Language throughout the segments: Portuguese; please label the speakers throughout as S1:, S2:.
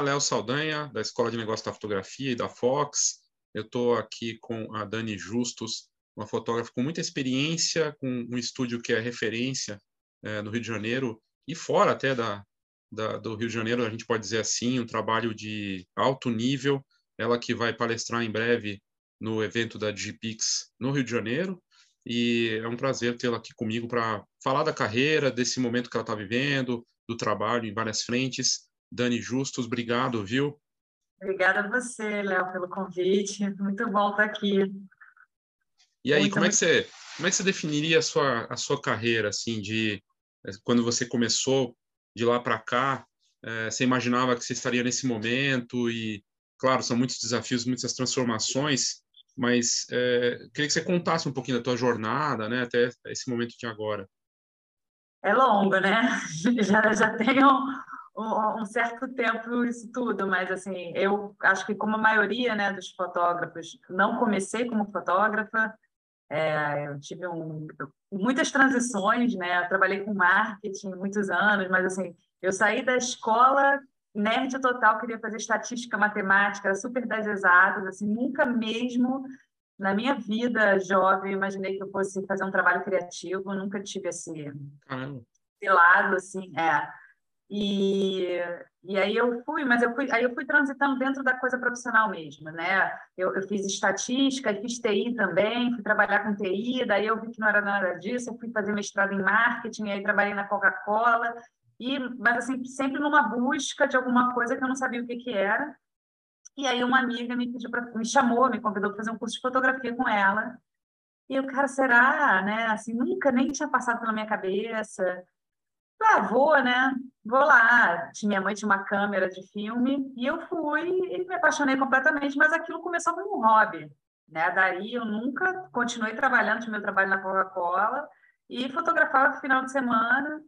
S1: Olá, Léo Saldanha, da Escola de Negócios da Fotografia e da Fox. Eu estou aqui com a Dani Justus, uma fotógrafa com muita experiência, com um estúdio que é referência é, no Rio de Janeiro e fora até da, da, do Rio de Janeiro, a gente pode dizer assim, um trabalho de alto nível. Ela que vai palestrar em breve no evento da Digipix no Rio de Janeiro. E é um prazer tê-la aqui comigo para falar da carreira, desse momento que ela está vivendo, do trabalho em várias frentes. Dani Justus, obrigado, viu?
S2: Obrigada a você, Léo, pelo convite. Muito bom estar aqui.
S1: E aí, como é que você, como é que você definiria a sua a sua carreira assim de eh, quando você começou de lá para cá? É, você imaginava que você estaria nesse momento e claro, são muitos desafios, muitas transformações, mas é, queria que você contasse um pouquinho da tua jornada, né, até esse momento de agora.
S2: É longo, né? Já já tenho um, um, certo tempo isso tudo, mas assim, eu acho que como a maioria, né, dos fotógrafos, não comecei como fotógrafa, é, eu tive um, muitas transições, né? Eu trabalhei com marketing muitos anos, mas assim, eu saí da escola nerd total, queria fazer estatística, matemática, era super das exatas, assim, nunca mesmo na minha vida jovem imaginei que eu fosse fazer um trabalho criativo, nunca tive esse, esse lado, assim, é. E, e aí eu fui, mas eu fui, aí eu fui transitando dentro da coisa profissional mesmo, né? Eu, eu fiz estatística, fiz TI também, fui trabalhar com TI, daí eu vi que não era nada disso, eu fui fazer mestrado em marketing, aí trabalhei na Coca-Cola, e mas assim, sempre numa busca de alguma coisa que eu não sabia o que que era. E aí uma amiga me pediu para me chamou, me convidou para fazer um curso de fotografia com ela. E eu, cara, será, né? Assim, nunca nem tinha passado pela minha cabeça. Ah, vou, né? Vou lá. Minha mãe tinha uma câmera de filme e eu fui e me apaixonei completamente, mas aquilo começou como um hobby, né? Daí eu nunca continuei trabalhando, tinha meu trabalho na Coca-Cola e fotografava no final de semana.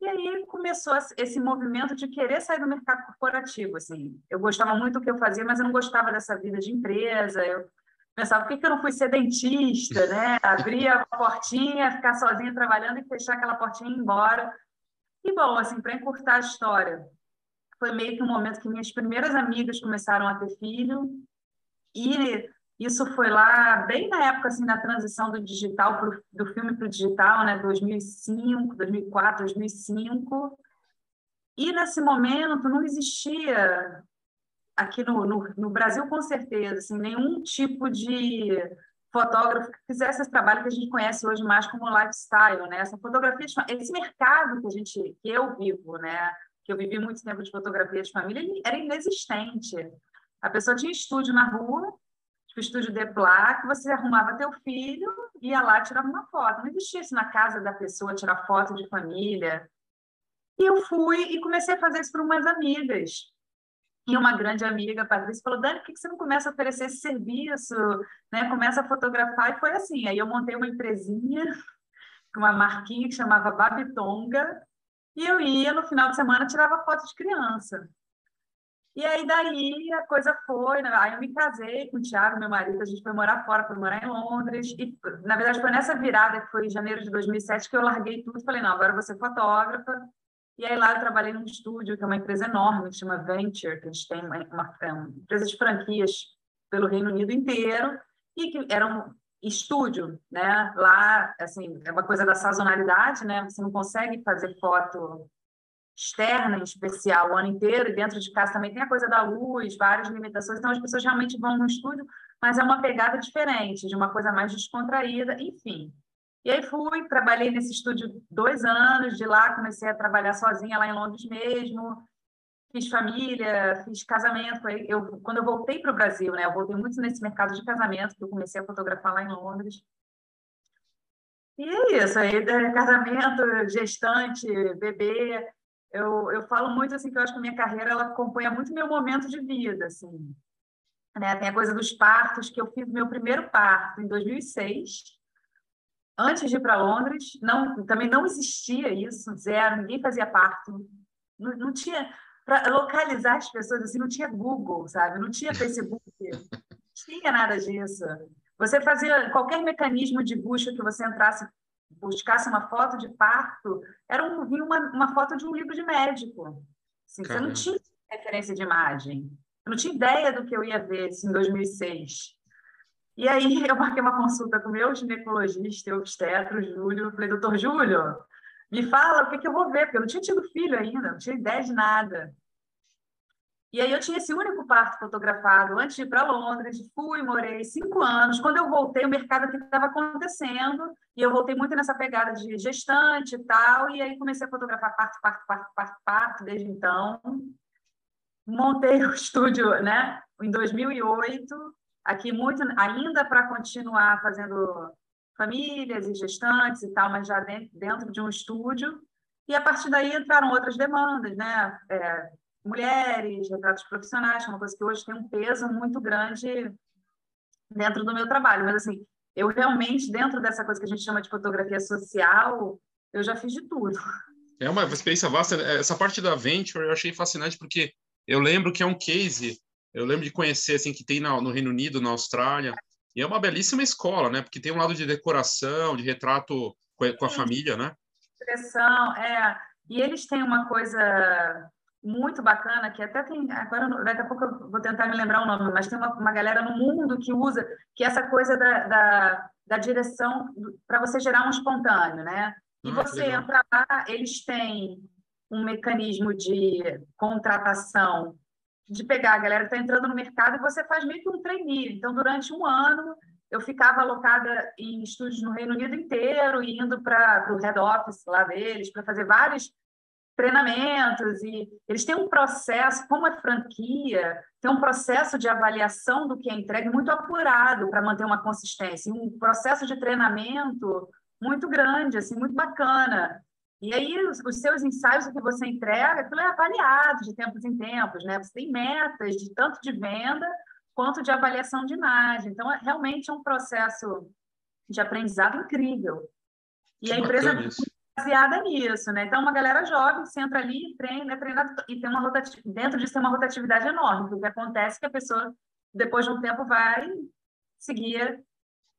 S2: E aí começou esse movimento de querer sair do mercado corporativo, assim. Eu gostava muito do que eu fazia, mas eu não gostava dessa vida de empresa. Eu pensava, por que eu não fui ser dentista, né? Abrir a portinha, ficar sozinha trabalhando e fechar aquela portinha e ir embora. E, bom, assim, para encurtar a história, foi meio que um momento que minhas primeiras amigas começaram a ter filho, e isso foi lá, bem na época, assim, da transição do digital, pro, do filme para o digital, né, 2005, 2004, 2005, e nesse momento não existia, aqui no, no, no Brasil com certeza, assim, nenhum tipo de fotógrafo que fizesse esse trabalho que a gente conhece hoje mais como lifestyle, né? Essa fotografia, esse mercado que a gente, que eu vivo, né? Que eu vivi muito tempo de fotografia de família, era inexistente. A pessoa tinha estúdio na rua, tipo estúdio de placa, você arrumava teu filho, ia lá tirava uma foto. Não existia isso na casa da pessoa, tirar foto de família. E eu fui e comecei a fazer isso para umas amigas. E uma grande amiga, Patrícia, falou: Dani, por que você não começa a oferecer esse serviço? Né? Começa a fotografar. E foi assim. Aí eu montei uma empresinha, uma marquinha que chamava Babitonga, e eu ia no final de semana tirava foto de criança. E aí daí a coisa foi, né? aí eu me casei com o Thiago, meu marido, a gente foi morar fora, foi morar em Londres, e na verdade foi nessa virada, que foi em janeiro de 2007, que eu larguei tudo falei, não, agora ser fotógrafa, e aí lá eu trabalhei num estúdio, que é uma empresa enorme, que chama Venture, que a gente tem uma, uma, é uma empresa de franquias pelo Reino Unido inteiro, e que era um estúdio, né? Lá, assim, é uma coisa da sazonalidade, né? Você não consegue fazer foto externa, em especial, o ano inteiro, e dentro de casa também tem a coisa da luz, várias limitações, então as pessoas realmente vão no estúdio, mas é uma pegada diferente, de uma coisa mais descontraída, enfim. E aí fui, trabalhei nesse estúdio dois anos, de lá comecei a trabalhar sozinha lá em Londres mesmo, fiz família, fiz casamento. Eu, quando eu voltei para o Brasil, né, eu voltei muito nesse mercado de casamento, que eu comecei a fotografar lá em Londres. E é isso, aí é casamento, gestante, bebê. Eu, eu falo muito assim que eu acho que a minha carreira ela acompanha muito meu momento de vida, assim. Né? Tem a coisa dos partos, que eu fiz meu primeiro parto em 2006 antes de ir para Londres, não, também não existia isso, zero, ninguém fazia parto. Não, não tinha, para localizar as pessoas, assim, não tinha Google, sabe? Não tinha Facebook, não tinha nada disso. Você fazia qualquer mecanismo de busca que você entrasse, buscasse uma foto de parto, era um, uma, uma foto de um livro de médico. Assim, você não tinha referência de imagem. Eu não tinha ideia do que eu ia ver isso em 2006. E aí eu marquei uma consulta com o meu ginecologista, obstetra, Júlio. Falei, doutor Júlio, me fala o que, que eu vou ver, porque eu não tinha tido filho ainda, não tinha ideia de nada. E aí eu tinha esse único parto fotografado antes de ir para Londres, fui, morei cinco anos. Quando eu voltei, o mercado aqui estava acontecendo, e eu voltei muito nessa pegada de gestante e tal, e aí comecei a fotografar parto, parto, parto, parto, parto, desde então. Montei o estúdio né, em 2008, aqui muito ainda para continuar fazendo famílias e gestantes e tal, mas já dentro de um estúdio. E a partir daí entraram outras demandas, né? É, mulheres, retratos profissionais, que é uma coisa que hoje tem um peso muito grande dentro do meu trabalho. Mas, assim, eu realmente, dentro dessa coisa que a gente chama de fotografia social, eu já fiz de tudo.
S1: É uma experiência vasta. Essa parte da Venture eu achei fascinante, porque eu lembro que é um case, eu lembro de conhecer, assim, que tem no Reino Unido, na Austrália, e é uma belíssima escola, né? Porque tem um lado de decoração, de retrato com a, família, né?
S2: Expressão, é. E eles têm uma coisa muito bacana, que até tem, agora daqui a pouco eu vou tentar me lembrar o nome, mas tem uma, uma galera no mundo que usa, que é essa coisa da, da, da direção para você gerar um espontâneo, né? E ah, você entra lá, eles têm um mecanismo de contratação, de pegar a galera que está entrando no mercado e você faz meio que um trainee. Então, durante um ano, eu ficava alocada em estúdios no Reino Unido inteiro, indo para o head office lá deles, para fazer vários treinamentos e eles têm um processo, como é franquia, tem um processo de avaliação do que é entregue muito apurado para manter uma consistência, um processo de treinamento muito grande, assim, muito bacana. E aí os, os seus ensaios, o que você entrega, aquilo é avaliado de tempos em tempos, né? Você tem metas de tanto de venda quanto de avaliação de imagem. Então, é, realmente é um processo de aprendizado incrível. E que a empresa baseada nisso, né? Então, uma galera jovem, você entra ali, treina, é treinado, e tem uma rotatividade, dentro disso tem uma rotatividade enorme, porque acontece que a pessoa, depois de um tempo, vai seguir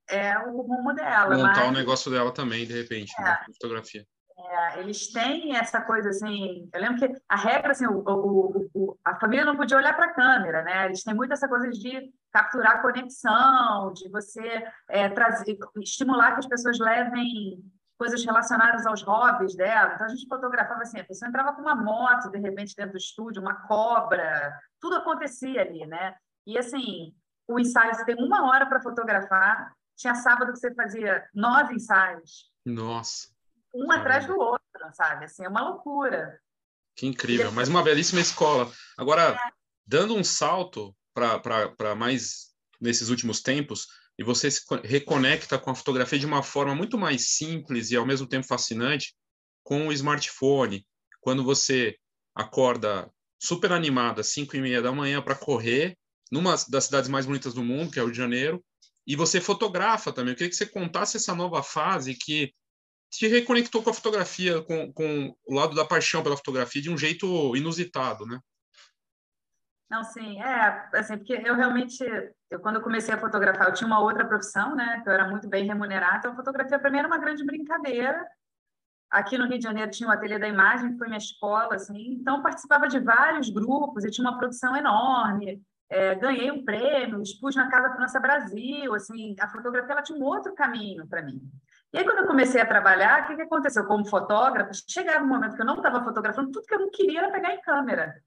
S2: é, o rumo dela.
S1: Montar mas... o negócio dela também, de repente, é. né? fotografia.
S2: É, eles têm essa coisa assim. Eu lembro que a regra, assim, o, o, o a família não podia olhar para a câmera, né? Eles têm muito essa coisa de capturar conexão, de você é, trazer, estimular que as pessoas levem coisas relacionadas aos hobbies dela. Então a gente fotografava assim, a pessoa entrava com uma moto de repente dentro do estúdio, uma cobra, tudo acontecia ali, né? E assim, o ensaio você tem uma hora para fotografar. Tinha sábado que você fazia nove ensaios.
S1: Nossa.
S2: Um Caramba. atrás do outro, sabe? Assim, é uma loucura.
S1: Que incrível, mas uma belíssima escola. Agora, é. dando um salto para mais nesses últimos tempos, e você se reconecta com a fotografia de uma forma muito mais simples e ao mesmo tempo fascinante com o smartphone. Quando você acorda super animada às 5 e meia da manhã para correr numa das cidades mais bonitas do mundo, que é o Rio de Janeiro, e você fotografa também. Eu queria que você contasse essa nova fase que te reconectou com a fotografia, com, com o lado da paixão pela fotografia de um jeito inusitado, né?
S2: Não, sim, é, assim, porque eu realmente, eu, quando eu comecei a fotografar, eu tinha uma outra profissão, né, que eu era muito bem remunerada, então a fotografia para mim era uma grande brincadeira. Aqui no Rio de Janeiro tinha o Ateliê da Imagem, que foi minha escola, assim, então participava de vários grupos e tinha uma produção enorme, é, ganhei um prêmio, expus na Casa França Brasil, assim, a fotografia ela tinha um outro caminho para mim. E aí, quando eu comecei a trabalhar, o que, que aconteceu? Como fotógrafa, chegava um momento que eu não estava fotografando, tudo que eu não queria era pegar em câmera.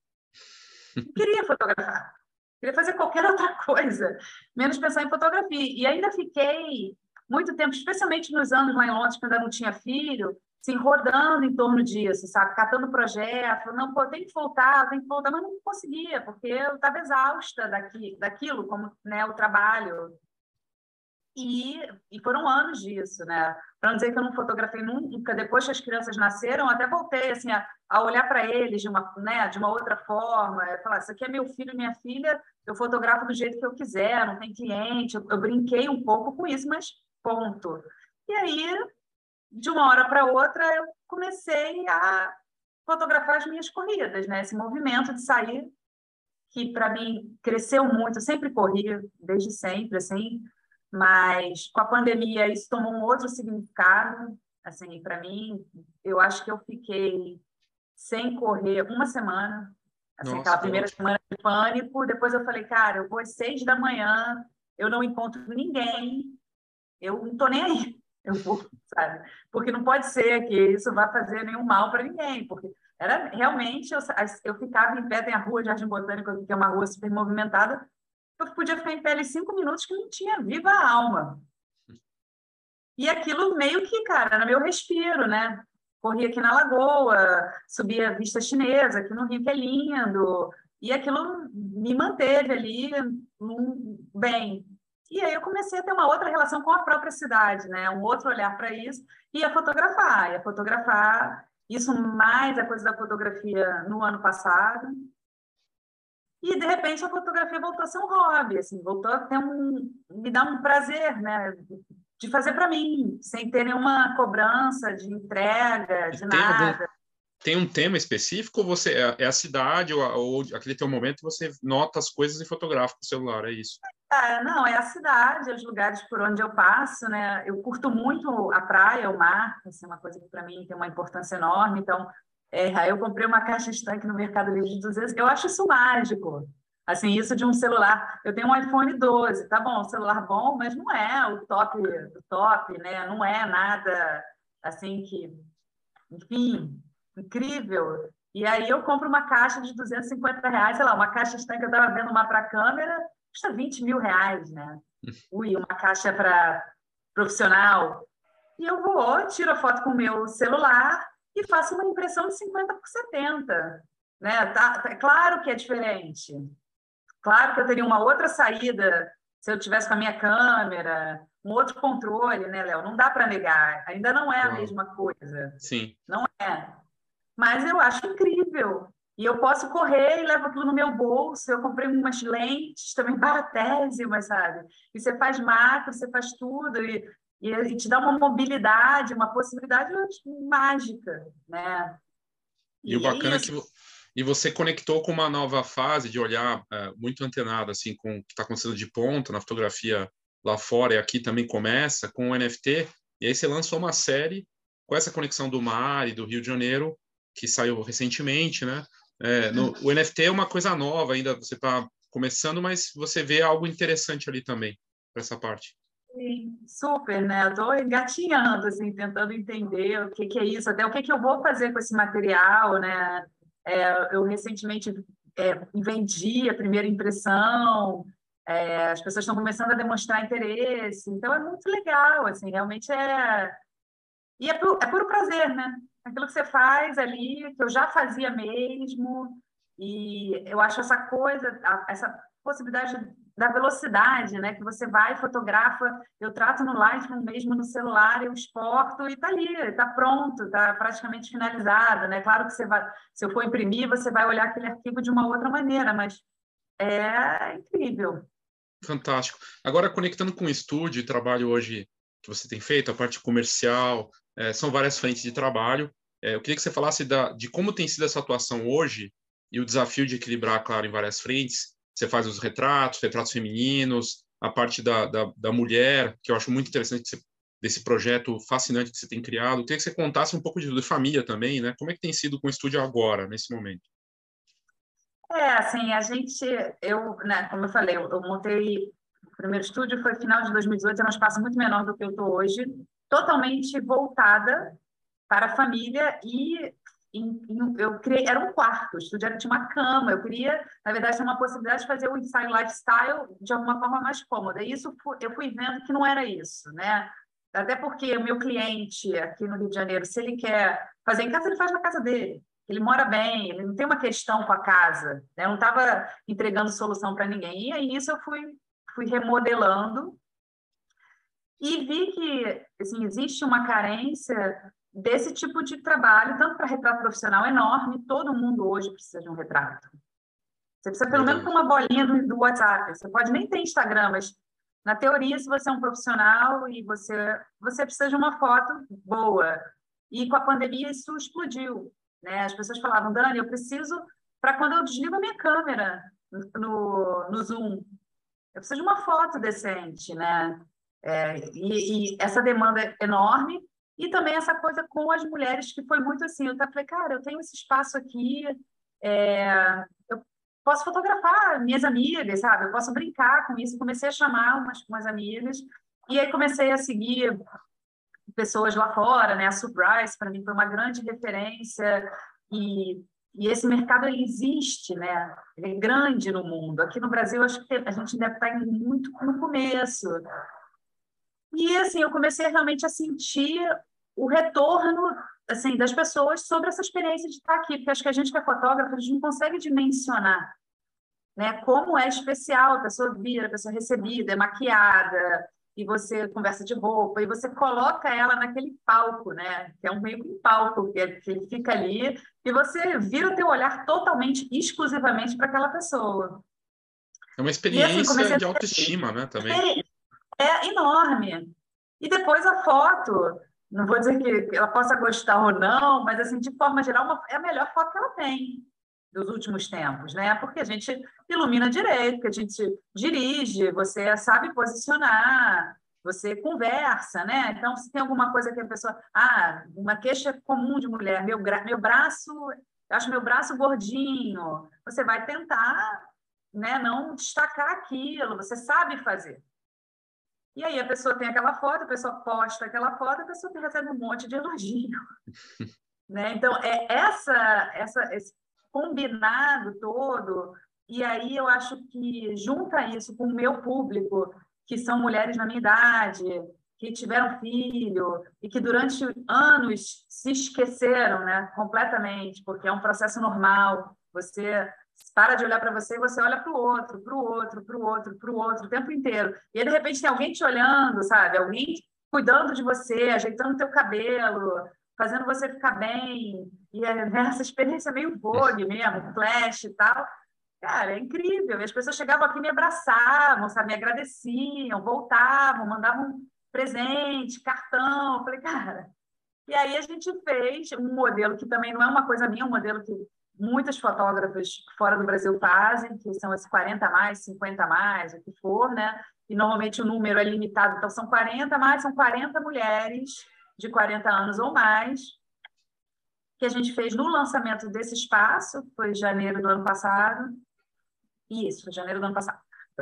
S2: Não queria fotografar. Queria fazer qualquer outra coisa, menos pensar em fotografia. E ainda fiquei muito tempo, especialmente nos anos lá em Londres, quando eu não tinha filho, assim, rodando em torno disso, sabe? Catando projeto, não, pô, tem que voltar, tem que voltar, mas não conseguia, porque eu estava exausta daqui, daquilo, como né, o trabalho. E, e foram anos disso, né? Para não dizer que eu não fotografei nunca, depois que as crianças nasceram, até voltei assim, a, a olhar para eles de uma, né, de uma outra forma, falar, isso aqui é meu filho, minha filha, eu fotografo do jeito que eu quiser, não tem cliente, eu, eu brinquei um pouco com isso, mas ponto. E aí, de uma hora para outra, eu comecei a fotografar as minhas corridas, né? Esse movimento de sair, que para mim cresceu muito, eu sempre corri, desde sempre, assim, mas com a pandemia isso tomou um outro significado. Assim, para mim, eu acho que eu fiquei sem correr uma semana. Assim, Nossa, aquela primeira semana de pânico, depois eu falei, cara, eu vou às seis da manhã, eu não encontro ninguém, eu não tô nem aí, eu vou, sabe? Porque não pode ser que isso vá fazer nenhum mal para ninguém, porque era realmente, eu, eu ficava em pé, tem a rua de Jardim Botânico, que é uma rua super movimentada, eu podia ficar em pé ali cinco minutos que não tinha viva a alma. E aquilo meio que, cara, era meu respiro, né? Corria aqui na Lagoa, subia a vista chinesa, aqui no Rio, que é lindo. E aquilo me manteve ali bem. E aí eu comecei a ter uma outra relação com a própria cidade, né? Um outro olhar para isso e a fotografar, e a fotografar isso mais a coisa da fotografia no ano passado. E de repente a fotografia voltou a ser um hobby, assim, voltou a ter um me dar um prazer, né? de fazer para mim, sem ter nenhuma cobrança de entrega, de tem nada. Algum,
S1: tem um tema específico ou você é, é a cidade ou, ou, aquele teu momento você nota as coisas e fotografa com o celular, é isso?
S2: É, não, é a cidade, os lugares por onde eu passo, né? Eu curto muito a praia, o mar, assim, é uma coisa que para mim tem uma importância enorme, então é, eu comprei uma caixa estanque no Mercado Livre de 200, eu acho isso mágico. Assim, isso de um celular. Eu tenho um iPhone 12, tá bom, celular bom, mas não é o top, o top, né? Não é nada assim que, enfim, incrível. E aí eu compro uma caixa de 250 reais, sei lá, uma caixa estanque, eu estava vendo uma para câmera, custa 20 mil reais, né? Ui, uma caixa para profissional. E eu vou, tiro a foto com o meu celular e faço uma impressão de 50 por 70. Né? Tá, tá, claro que é diferente. Claro que eu teria uma outra saída se eu tivesse com a minha câmera, um outro controle, né, Léo? Não dá para negar. Ainda não é a mesma coisa.
S1: Sim.
S2: Não é. Mas eu acho incrível. E eu posso correr e levo aquilo no meu bolso. Eu comprei umas lentes também baratésimas, sabe? E você faz macro, você faz tudo. E, e, e te dá uma mobilidade, uma possibilidade mágica, né?
S1: E, e o bacana é, que e você conectou com uma nova fase de olhar é, muito antenado assim com o que está acontecendo de ponta na fotografia lá fora e aqui também começa com o NFT e aí você lançou uma série com essa conexão do mar e do Rio de Janeiro que saiu recentemente, né? É, no, o NFT é uma coisa nova ainda, você está começando, mas você vê algo interessante ali também para essa parte.
S2: Sim, super, né? Estou engatinhando, assim, tentando entender o que, que é isso, até o que, que eu vou fazer com esse material, né? É, eu recentemente é, vendi a primeira impressão, é, as pessoas estão começando a demonstrar interesse, então é muito legal, assim, realmente é... E é, puro, é puro prazer, né? Aquilo que você faz ali, que eu já fazia mesmo, e eu acho essa coisa, essa possibilidade da velocidade, né? Que você vai, fotografa, eu trato no Lightroom mesmo no celular, eu exporto e está ali, está pronto, está praticamente finalizado, né? Claro que você vai, se eu for imprimir, você vai olhar aquele arquivo de uma outra maneira, mas é incrível.
S1: Fantástico. Agora, conectando com o estúdio e trabalho hoje que você tem feito, a parte comercial, é, são várias frentes de trabalho. É, eu queria que você falasse da, de como tem sido essa atuação hoje e o desafio de equilibrar, claro, em várias frentes, você faz os retratos, retratos femininos, a parte da, da, da mulher, que eu acho muito interessante você, desse projeto fascinante que você tem criado. Eu queria que você contasse um pouco de, de família também, né? Como é que tem sido com o estúdio agora, nesse momento?
S2: É, assim, a gente, eu, né, como eu falei, eu, eu montei o primeiro estúdio foi final de 2018, era um espaço muito menor do que eu estou hoje, totalmente voltada para a família e em, em, eu criei, era um quarto, o estúdio tinha uma cama, eu queria, na verdade, ter uma possibilidade de fazer o ensaio lifestyle de alguma forma mais cômoda. E isso eu fui vendo que não era isso, né? Até porque o meu cliente aqui no Rio de Janeiro, se ele quer fazer em casa, ele faz na casa dele. Ele mora bem, ele não tem uma questão com a casa, né? Eu não estava entregando solução para ninguém. E aí isso eu fui, fui remodelando e vi que assim, existe uma carência desse tipo de trabalho, tanto para retrato profissional enorme, todo mundo hoje precisa de um retrato. Você precisa pelo menos ter uma bolinha do, do, WhatsApp. Você pode nem ter Instagram, mas na teoria, se você é um profissional e você você precisa de uma foto boa. E com a pandemia isso explodiu, né? As pessoas falavam, Dani, eu preciso para quando eu desligo a minha câmera no, no Zoom, eu preciso de uma foto decente, né? É, e, e essa demanda é enorme e também essa coisa com as mulheres, que foi muito assim, eu falei, cara, eu tenho esse espaço aqui, é, eu posso fotografar minhas amigas, sabe? Eu posso brincar com isso. Comecei a chamar umas, umas amigas e aí comecei a seguir pessoas lá fora, né? A Surprise para mim foi uma grande referência e e esse mercado ele existe, né? Ele é grande no mundo. Aqui no Brasil, acho que a gente deve estar muito no começo. E assim, eu comecei realmente a sentir o retorno assim das pessoas sobre essa experiência de estar aqui, porque acho que a gente que é fotógrafo, a gente não consegue dimensionar, né? Como é especial a pessoa vir, a pessoa recebida, é maquiada, e você conversa de roupa, e você coloca ela naquele palco, né? Que é um meio que um palco, que, é, que ele fica ali, e você vira o teu olhar totalmente, exclusivamente para aquela pessoa.
S1: É uma experiência assim, de autoestima, né? Também.
S2: É, é enorme. E depois a foto, não vou dizer que ela possa gostar ou não, mas assim, de forma geral, uma, é a melhor foto que ela tem dos últimos tempos, né? Porque a gente ilumina direito, que a gente dirige, você sabe posicionar, você conversa, né? Então, se tem alguma coisa que a pessoa, ah, uma queixa comum de mulher, meu, meu braço, eu acho meu braço gordinho, você vai tentar, né, não destacar aquilo, você sabe fazer. E aí a pessoa tem aquela foto, a pessoa posta aquela foto, a pessoa recebe um monte de elogio. né? Então, é essa, essa, esse combinado todo, e aí eu acho que junta isso com o meu público, que são mulheres na minha idade, que tiveram filho e que durante anos se esqueceram, né, completamente, porque é um processo normal. Você para de olhar para você e você olha para o outro, para o outro, para o outro, para o outro o tempo inteiro. E aí, de repente tem alguém te olhando, sabe? Alguém cuidando de você, ajeitando teu cabelo, fazendo você ficar bem. E é, né, essa experiência meio vogue mesmo, flash e tal. Cara, é incrível. E as pessoas chegavam aqui me abraçavam, sabe? Me agradeciam, voltavam, mandavam presente, cartão. Eu falei, cara. E aí a gente fez um modelo que também não é uma coisa minha, um modelo que muitas fotógrafas fora do Brasil fazem, que são esses 40 a mais, 50 a mais, o que for, né? E normalmente o número é limitado, então são 40 a mais, são 40 mulheres de 40 anos ou mais, que a gente fez no lançamento desse espaço, foi janeiro do ano passado. Isso, foi janeiro do ano passado.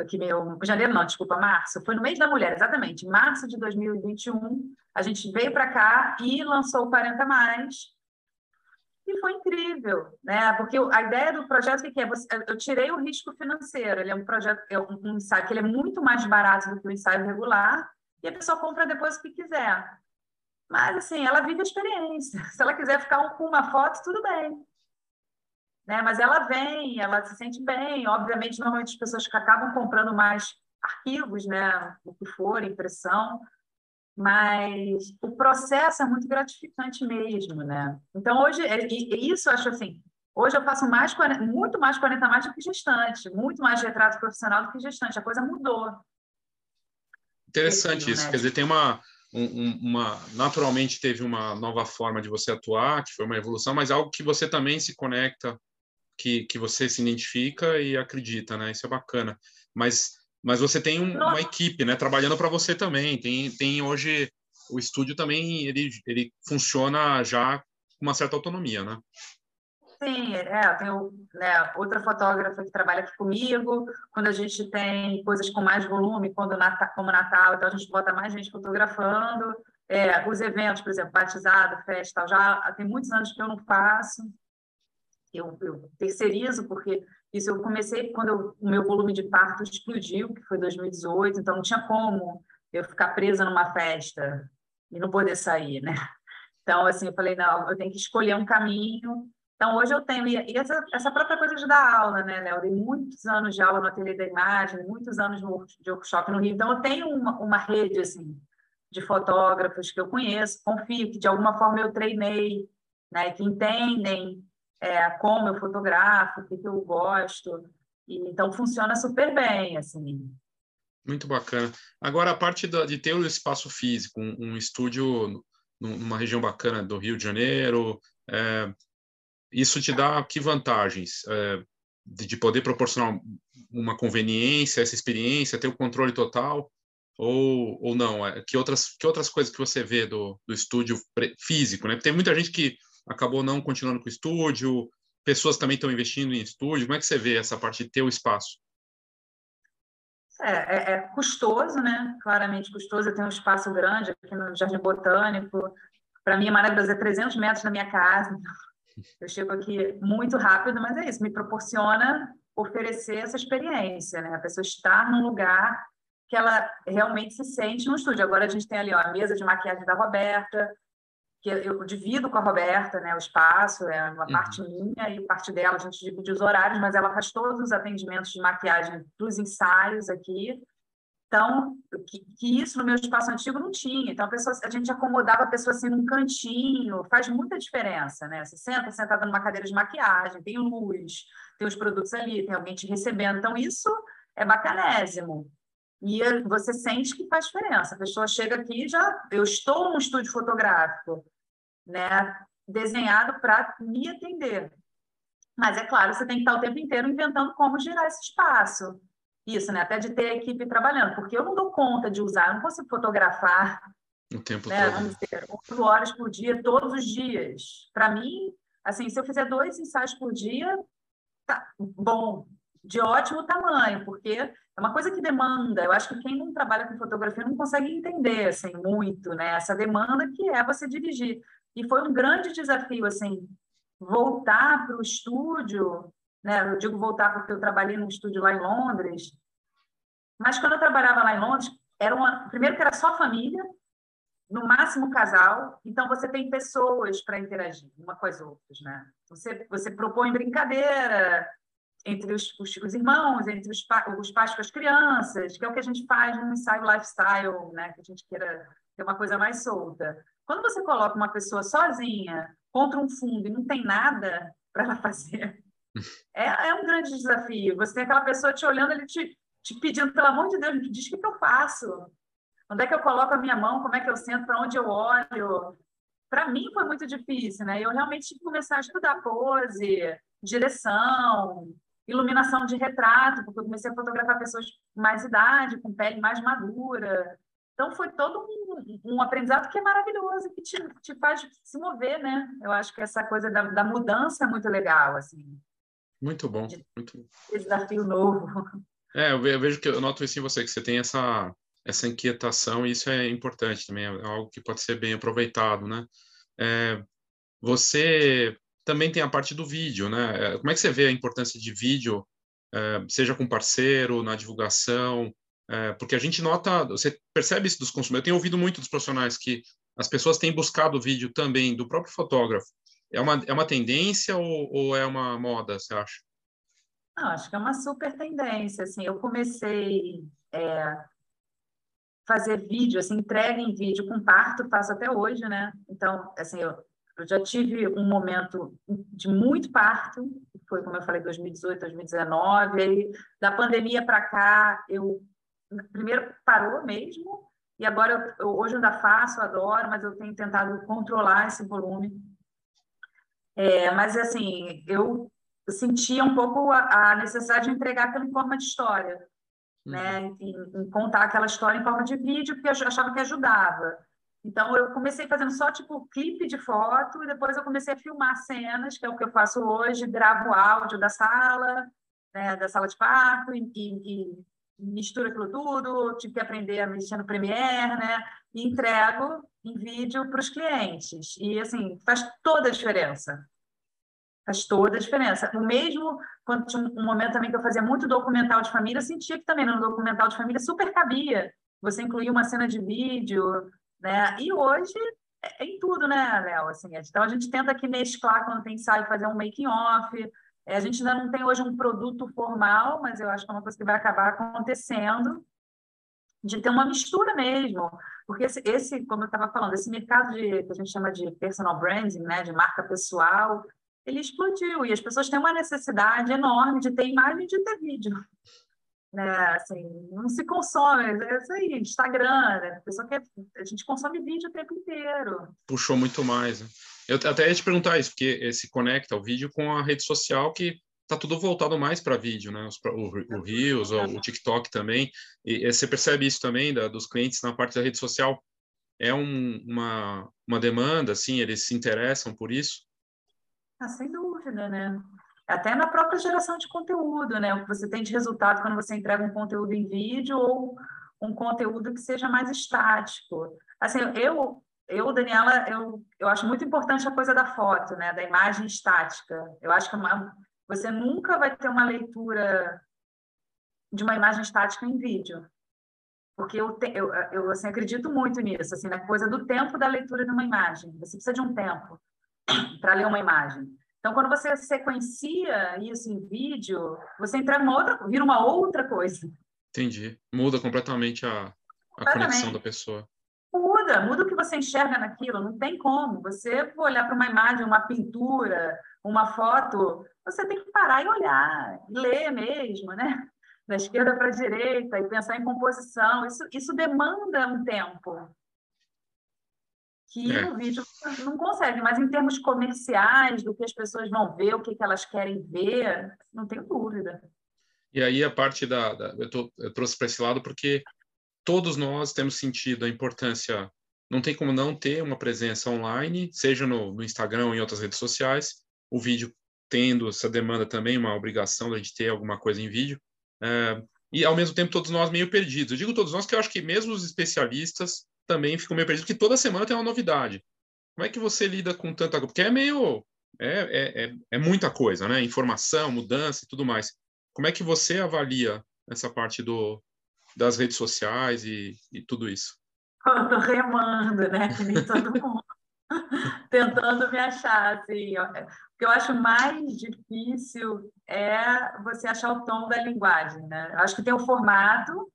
S2: Que meu, janeiro não, desculpa, março. Foi no mês da mulher, exatamente. Março de 2021, a gente veio para cá e lançou o 40 mais. E foi incrível, né? Porque a ideia do projeto que é, eu tirei o risco financeiro. Ele é um projeto, é um ensaio que ele é muito mais barato do que o ensaio regular e a pessoa compra depois o que quiser. Mas, assim, ela vive a experiência. Se ela quiser ficar com uma foto, tudo bem. Né? Mas ela vem, ela se sente bem. Obviamente, normalmente as pessoas que acabam comprando mais arquivos, né? o que for, impressão, mas o processo é muito gratificante mesmo, né? Então, hoje, e, isso eu acho assim, hoje eu faço mais, muito mais 40 mais do que gestante, muito mais retrato profissional do que gestante, a coisa mudou.
S1: Interessante isso, né? quer dizer, tem uma, um, uma naturalmente teve uma nova forma de você atuar, que foi uma evolução, mas algo que você também se conecta, que, que você se identifica e acredita, né? Isso é bacana. Mas mas você tem um, uma equipe, né, trabalhando para você também. Tem tem hoje o estúdio também ele ele funciona já com uma certa autonomia, né?
S2: Sim, é, tenho né, outra fotógrafa que trabalha aqui comigo. Quando a gente tem coisas com mais volume, quando Natal, como Natal, então a gente bota mais gente fotografando. É, os eventos, por exemplo, batizado, festa, já tem muitos anos que eu não faço. Eu, eu terceirizo, porque isso eu comecei quando eu, o meu volume de parto explodiu, que foi 2018, então não tinha como eu ficar presa numa festa e não poder sair, né? Então, assim, eu falei, não, eu tenho que escolher um caminho então, hoje eu tenho, e essa, essa própria coisa de dar aula, né, Léo? Dei muitos anos de aula no Ateliê da Imagem, muitos anos de workshop no Rio, então eu tenho uma, uma rede, assim, de fotógrafos que eu conheço, confio que de alguma forma eu treinei, né, que entendem é, como eu fotografo, o que, que eu gosto, e, então funciona super bem, assim.
S1: Muito bacana. Agora, a parte da, de ter o um espaço físico, um, um estúdio numa região bacana do Rio de Janeiro, é, isso te dá que vantagens? É, de, de, poder proporcionar uma conveniência, essa experiência, ter o controle total? Ou, ou não? É, que, outras, que outras coisas que você vê do, do estúdio físico? Né? Tem muita gente que acabou não continuando com o estúdio, pessoas também estão investindo em estúdio? Como é que você vê essa parte de ter o espaço?
S2: É, é, é, custoso, né? Claramente custoso. Eu tenho um espaço grande aqui no Jardim Botânico. Para mim, Maravilhoso é 300 metros da minha casa. Eu chego aqui muito rápido, mas é isso. Me proporciona oferecer essa experiência, né? A pessoa estar num lugar que ela realmente se sente no estúdio. Agora a gente tem ali ó, a mesa de maquiagem da Roberta, que eu divido com a Roberta, né, o espaço, é uma uhum. parte minha e parte dela, a gente divide os horários, mas ela faz todos os atendimentos de maquiagem dos ensaios aqui. Então, que, que isso no meu espaço antigo não tinha. Então, a, pessoa, a gente acomodava a pessoa assim num cantinho, faz muita diferença, né? Você senta sentada numa cadeira de maquiagem, tem luz, tem os produtos ali, tem alguém te recebendo. Então, isso é bacanésimo. E você sente que faz diferença. A pessoa chega aqui já, eu estou num estúdio fotográfico, né, desenhado para me atender. Mas é claro, você tem que estar o tempo inteiro inventando como gerar esse espaço. Isso, né? Até de ter a equipe trabalhando, porque eu não dou conta de usar, eu não consigo fotografar
S1: o tempo né, todo.
S2: Dizer, 8 horas por dia, todos os dias. Para mim, assim, se eu fizer dois ensaios por dia, tá bom, de ótimo tamanho, porque é uma coisa que demanda. Eu acho que quem não trabalha com fotografia não consegue entender assim muito, né? Essa demanda que é você dirigir. E foi um grande desafio assim voltar para o estúdio, né? Eu digo voltar porque eu trabalhei num estúdio lá em Londres. Mas quando eu trabalhava lá em Londres, era uma primeiro que era só família, no máximo casal, então você tem pessoas para interagir uma com as outras, né? Você você propõe brincadeira, entre os, os, os irmãos, entre os, pa, os, pais com as crianças, que é o que a gente faz no ensaio lifestyle, né? que a gente queira ter uma coisa mais solta. Quando você coloca uma pessoa sozinha contra um fundo e não tem nada para ela fazer, é, é, um grande desafio. Você tem aquela pessoa te olhando, ele te, te pedindo, pelo amor de Deus, me diz o que, que eu faço. Onde é que eu coloco a minha mão? Como é que eu sento? Para onde eu olho? Para mim foi muito difícil, né? Eu realmente tive que começar a estudar pose, direção, iluminação de retrato, porque eu comecei a fotografar pessoas com mais idade, com pele mais madura. Então, foi todo um, um aprendizado que é maravilhoso, que te, te faz se mover, né? Eu acho que essa coisa da, da mudança é muito legal, assim.
S1: Muito bom, muito
S2: Desafio novo.
S1: É, eu vejo que eu noto isso em você, que você tem essa, essa inquietação, e isso é importante também, é algo que pode ser bem aproveitado, né? É, você também tem a parte do vídeo, né? É, como é que você vê a importância de vídeo, é, seja com parceiro, na divulgação? É, porque a gente nota, você percebe isso dos consumidores. Eu tenho ouvido muito dos profissionais que as pessoas têm buscado vídeo também do próprio fotógrafo. É uma, é uma tendência ou, ou é uma moda, você acha?
S2: Não, acho que é uma super tendência. Assim, eu comecei é, fazer vídeo, assim, entrega em vídeo com parto, faço até hoje, né? Então, assim, eu eu já tive um momento de muito parto, foi como eu falei, 2018, 2019. Aí, da pandemia para cá, eu primeiro parou mesmo, e agora eu, hoje eu ainda faço, adoro, mas eu tenho tentado controlar esse volume. É, mas assim, eu sentia um pouco a, a, necessidade de entregar aquilo em forma de história, né? uhum. né? Em, em, contar aquela história em forma de vídeo, porque eu achava que ajudava. Então, eu comecei fazendo só, tipo, clipe de foto, e depois eu comecei a filmar cenas, que é o que eu faço hoje, gravo áudio da sala, né, da sala de parto, e, e, e misturo aquilo tudo, tive que aprender a mexer no Premiere, né, e entrego em vídeo para os clientes. E, assim, faz toda a diferença. Faz toda a diferença. O mesmo, quando tinha um momento também que eu fazia muito documental de família, eu sentia que também no documental de família super cabia. Você incluir uma cena de vídeo, né? E hoje é, é em tudo, né, Léo? Assim, então a gente tenta aqui mesclar quando tem ensaio, fazer um making off. É, a gente ainda não tem hoje um produto formal, mas eu acho que é uma coisa que vai acabar acontecendo de ter uma mistura mesmo, porque esse, esse como eu estava falando, esse mercado de que a gente chama de personal branding, né, de marca pessoal, ele explodiu e as pessoas têm uma necessidade enorme de ter imagem e de ter vídeo né? Assim, não se consome, é isso aí, Instagram, né? A pessoa quer, a gente consome vídeo o tempo inteiro.
S1: Puxou muito mais. Né? Eu até ia te perguntar isso, porque se conecta o vídeo com a rede social que tá tudo voltado mais para vídeo, né? O, o Reels, o, o TikTok também. E, e, você percebe isso também da, dos clientes na parte da rede social? É um, uma, uma demanda, assim, eles se interessam por isso?
S2: Ah, sem dúvida, né? até na própria geração de conteúdo, né? O que você tem de resultado quando você entrega um conteúdo em vídeo ou um conteúdo que seja mais estático. Assim, eu, eu Daniela, eu, eu acho muito importante a coisa da foto, né? Da imagem estática. Eu acho que uma, você nunca vai ter uma leitura de uma imagem estática em vídeo. Porque eu, te, eu, eu assim, acredito muito nisso, assim, na coisa do tempo da leitura de uma imagem. Você precisa de um tempo para ler uma imagem. Então, quando você sequencia isso em vídeo, você entra uma outra, vira uma outra coisa.
S1: Entendi. Muda completamente a, a conexão da pessoa.
S2: Muda, muda o que você enxerga naquilo, não tem como. Você olhar para uma imagem, uma pintura, uma foto, você tem que parar e olhar, ler mesmo, né? Da esquerda para a direita e pensar em composição. Isso, isso demanda um tempo que é. o vídeo não consegue. Mas em termos comerciais, do que as pessoas vão ver, o que, que elas querem ver, não tenho dúvida.
S1: E aí a parte da, da eu, tô, eu trouxe para esse lado porque todos nós temos sentido a importância. Não tem como não ter uma presença online, seja no, no Instagram ou em outras redes sociais. O vídeo tendo essa demanda também, uma obrigação gente ter alguma coisa em vídeo. É, e ao mesmo tempo todos nós meio perdidos. Eu digo todos nós que eu acho que mesmo os especialistas também ficam meio perdidos, porque toda semana tem uma novidade. Como é que você lida com tanta coisa? Porque é meio. É, é, é, é, muita coisa, né? Informação, mudança e tudo mais. Como é que você avalia essa parte do, das redes sociais e, e tudo isso?
S2: Eu remando, né? Que nem todo mundo. Tentando me achar, assim. O que eu acho mais difícil é você achar o tom da linguagem, né? Eu acho que tem o formato,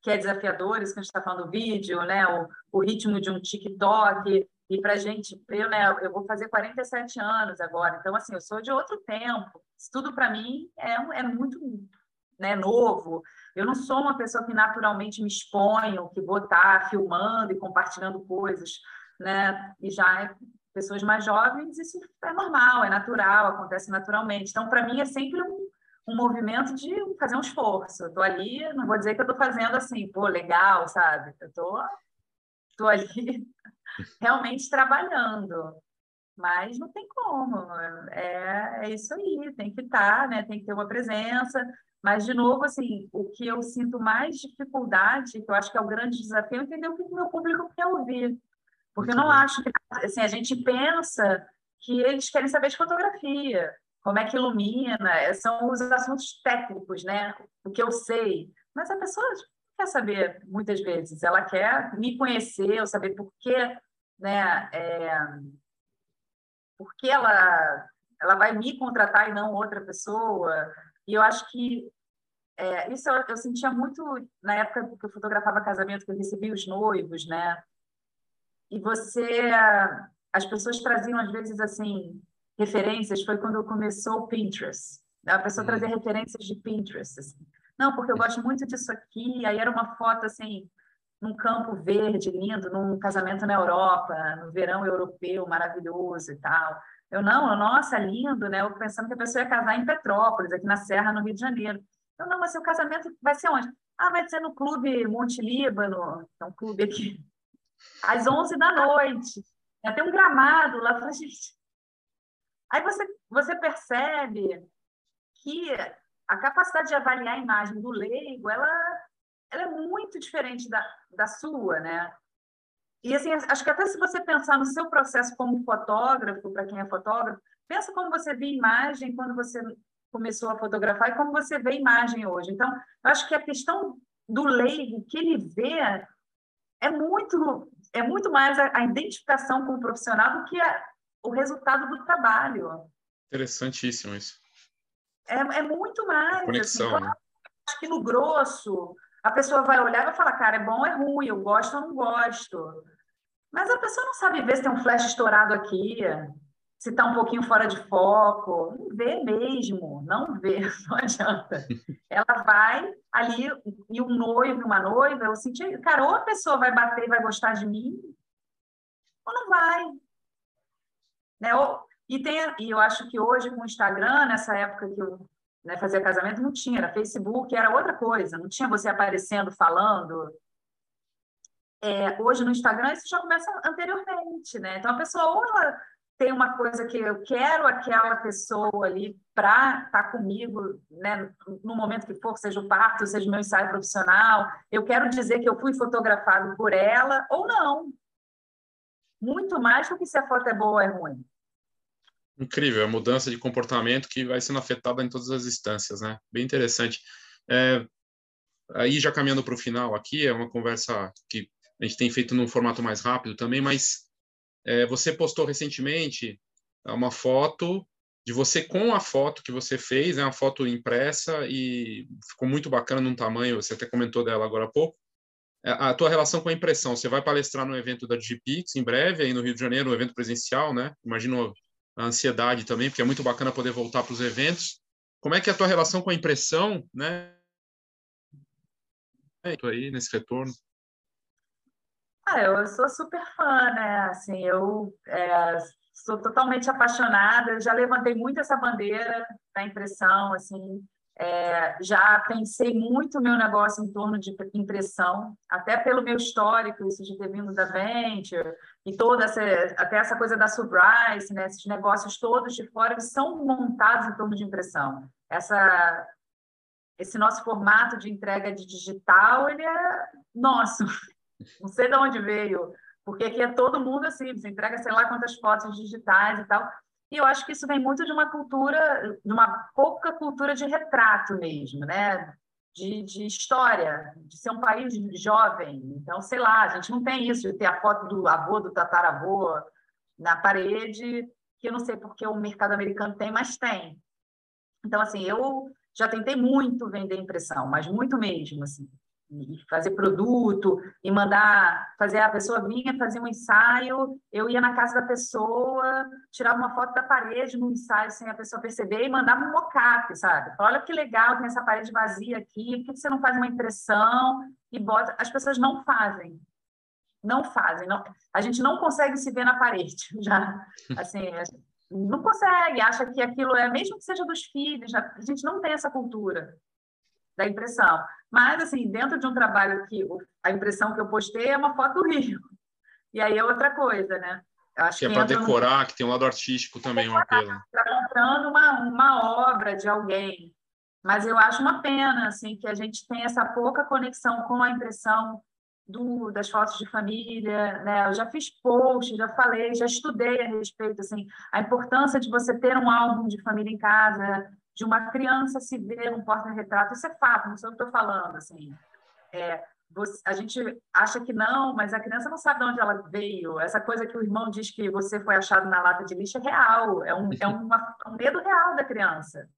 S2: que é desafiador, isso que a gente está falando do vídeo, né? O, o ritmo de um TikTok. E para gente, eu, né, eu vou fazer 47 anos agora, então, assim, eu sou de outro tempo. Isso tudo para mim é, é muito né, novo. Eu não sou uma pessoa que naturalmente me exponho, que vou estar filmando e compartilhando coisas, né? E já é, pessoas mais jovens, isso é normal, é natural, acontece naturalmente. Então, para mim, é sempre um, um movimento de fazer um esforço. Eu tô ali, não vou dizer que eu tô fazendo assim, pô, legal, sabe? Eu tô, tô ali realmente trabalhando. Mas não tem como, é, é isso aí, tem que estar, tá, né? tem que ter uma presença. Mas, de novo, assim, o que eu sinto mais dificuldade, que eu acho que é o grande desafio, é entender o que o meu público quer ouvir. Porque eu não acho que, assim, a gente pensa que eles querem saber de fotografia, como é que ilumina, é, são os assuntos técnicos, né? O que eu sei. Mas a pessoa quer saber muitas vezes, ela quer me conhecer, eu saber por que, né? É, por que ela, ela vai me contratar e não outra pessoa. E eu acho que é, isso eu, eu, sentia muito na época que eu fotografava casamento, que eu recebia os noivos, né? E você, as pessoas traziam às vezes assim referências foi quando começou o Pinterest. A pessoa trazia uhum. referências de Pinterest. Assim. Não, porque eu gosto muito disso aqui. Aí era uma foto assim, num campo verde lindo, num casamento na Europa, no verão europeu maravilhoso e tal. Eu não, nossa, lindo, né? Eu pensando que a pessoa ia casar em Petrópolis, aqui na Serra, no Rio de Janeiro. Eu não, mas seu casamento vai ser onde? Ah, vai ser no Clube Monte Líbano, é um clube aqui, às 11 da noite. Tem um gramado lá. gente, Aí você, você percebe que a capacidade de avaliar a imagem do leigo, ela, ela é muito diferente da, da sua, né? E assim, acho que até se você pensar no seu processo como fotógrafo, para quem é fotógrafo, pensa como você vê imagem quando você começou a fotografar e como você vê imagem hoje. Então, eu acho que a questão do leigo, que ele vê, é muito, é muito mais a, a identificação com o profissional do que a, o resultado do trabalho.
S1: Interessantíssimo isso.
S2: É, é muito mais. Assim,
S1: conexão, assim, né?
S2: Acho que no grosso, a pessoa vai olhar e vai falar, cara, é bom ou é ruim, eu gosto ou não gosto. Mas a pessoa não sabe ver se tem um flash estourado aqui, se está um pouquinho fora de foco. Não vê mesmo, não vê, não adianta. Ela vai ali, e um noivo e uma noiva, eu senti, cara, ou a pessoa vai bater e vai gostar de mim, ou não vai. Né? E, tem, e eu acho que hoje com o Instagram, nessa época que eu né, fazia casamento, não tinha, era Facebook, era outra coisa, não tinha você aparecendo, falando. É, hoje no Instagram isso já começa anteriormente, né? Então a pessoa ou ela tem uma coisa que eu quero aquela pessoa ali para estar tá comigo, né, no momento que for, seja o parto, seja o meu ensaio profissional, eu quero dizer que eu fui fotografado por ela ou não. Muito mais do que se a foto é boa ou é ruim.
S1: Incrível, a mudança de comportamento que vai sendo afetada em todas as instâncias, né? Bem interessante. É, aí já caminhando para o final aqui, é uma conversa que a gente tem feito num formato mais rápido também, mas é, você postou recentemente uma foto de você com a foto que você fez, é né, uma foto impressa e ficou muito bacana num tamanho, você até comentou dela agora há pouco. É, a tua relação com a impressão, você vai palestrar no evento da Digipix em breve, aí no Rio de Janeiro, um evento presencial, né? Imagino a ansiedade também, porque é muito bacana poder voltar para os eventos. Como é que é a tua relação com a impressão, né? aí nesse retorno.
S2: Ah, eu sou super fã, né? Assim, eu é, sou totalmente apaixonada. Já levantei muito essa bandeira da impressão, assim. É, já pensei muito meu negócio em torno de impressão, até pelo meu histórico, isso de ter vindo da Venture e toda essa, até essa coisa da Subrice, né? Esses negócios todos de fora eles são montados em torno de impressão. Essa esse nosso formato de entrega de digital, ele é nosso. Não sei de onde veio, porque aqui é todo mundo assim, você entrega sei lá quantas fotos digitais e tal. E eu acho que isso vem muito de uma cultura, de uma pouca cultura de retrato mesmo, né? De, de história, de ser um país jovem. Então, sei lá, a gente não tem isso, de ter a foto do avô, do tataravô na parede, que eu não sei porque o mercado americano tem, mas tem. Então, assim, eu já tentei muito vender impressão, mas muito mesmo, assim e fazer produto e mandar fazer a pessoa vinha fazer um ensaio eu ia na casa da pessoa tirava uma foto da parede no ensaio sem a pessoa perceber e mandava um mocap sabe? Olha que legal tem essa parede vazia aqui por que você não faz uma impressão e bota? As pessoas não fazem. Não fazem. Não a gente não consegue se ver na parede já. Assim não consegue acha que aquilo é mesmo que seja dos filhos a gente não tem essa cultura da impressão. Mas, assim, dentro de um trabalho que a impressão que eu postei é uma foto do Rio. E aí é outra coisa, né?
S1: Eu acho que, é que é para decorar, no... que tem um lado artístico também, um apelo.
S2: Está comprando uma, uma obra de alguém. Mas eu acho uma pena, assim, que a gente tem essa pouca conexão com a impressão do, das fotos de família, né? Eu já fiz post, já falei, já estudei a respeito, assim, a importância de você ter um álbum de família em casa, de uma criança se ver num porta-retrato, isso é fato, não sei o que estou falando, assim. É, você, a gente acha que não, mas a criança não sabe de onde ela veio. Essa coisa que o irmão diz que você foi achado na lata de lixo é real, é um, é uma, um medo real da criança.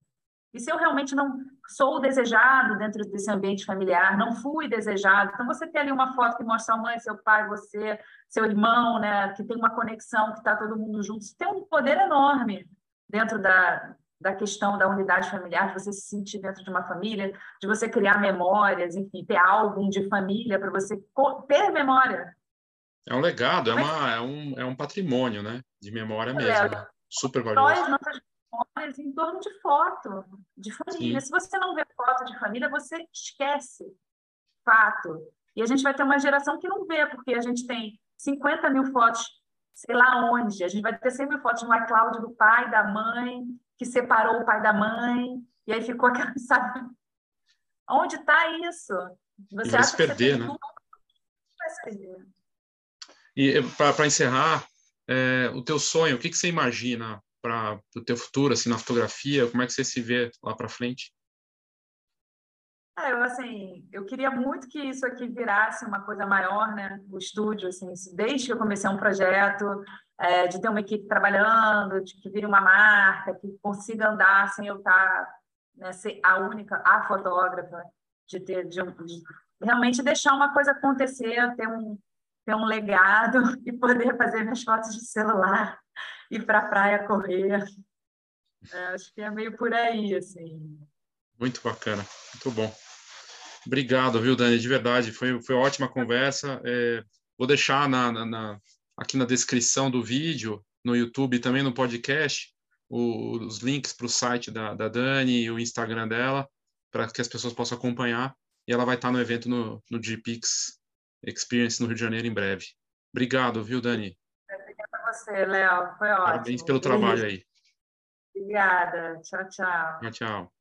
S2: E se eu realmente não sou desejado dentro desse ambiente familiar, não fui desejado, então você tem ali uma foto que mostra a mãe, seu pai, você, seu irmão, né, que tem uma conexão, que está todo mundo junto, isso tem um poder enorme dentro da, da questão da unidade familiar, de você se sentir dentro de uma família, de você criar memórias, enfim, ter álbum de família para você ter memória.
S1: É um legado, é, uma, é, um, é um patrimônio, né? De memória mesmo. É, né? Super valioso.
S2: Nós, nossas memórias em torno de foto, de família. Sim. Se você não vê foto de família, você esquece. Fato. E a gente vai ter uma geração que não vê, porque a gente tem 50 mil fotos, sei lá onde. A gente vai ter 100 mil fotos no iCloud do pai, da mãe, que separou o pai da mãe, e aí ficou aquela, sabe? Onde está isso?
S1: Você vai se perder, né? Vai se perder. E eh, para encerrar, é, o teu sonho, o que, que você imagina para o teu futuro, assim, na fotografia? Como é que você se vê lá para frente?
S2: É, eu, assim, eu queria muito que isso aqui virasse uma coisa maior, né? O estúdio, assim, desde que eu comecei um projeto, é, de ter uma equipe trabalhando, de que vire uma marca, que consiga andar sem eu estar, né, ser a única, a fotógrafa, de ter, de, de realmente deixar uma coisa acontecer, ter um, ter um legado e poder fazer minhas fotos de celular, ir para a praia correr. É, acho que é meio por aí, assim.
S1: Muito bacana, muito bom. Obrigado, viu, Dani? De verdade, foi, foi ótima conversa. É, vou deixar na, na, na, aqui na descrição do vídeo, no YouTube e também no podcast, o, os links para o site da, da Dani e o Instagram dela, para que as pessoas possam acompanhar. E ela vai estar no evento no, no GPix Experience no Rio de Janeiro em breve. Obrigado, viu, Dani?
S2: Obrigada a você, Léo. Foi ótimo.
S1: Parabéns pelo trabalho aí.
S2: Obrigada. Tchau, tchau.
S1: Tchau, tchau.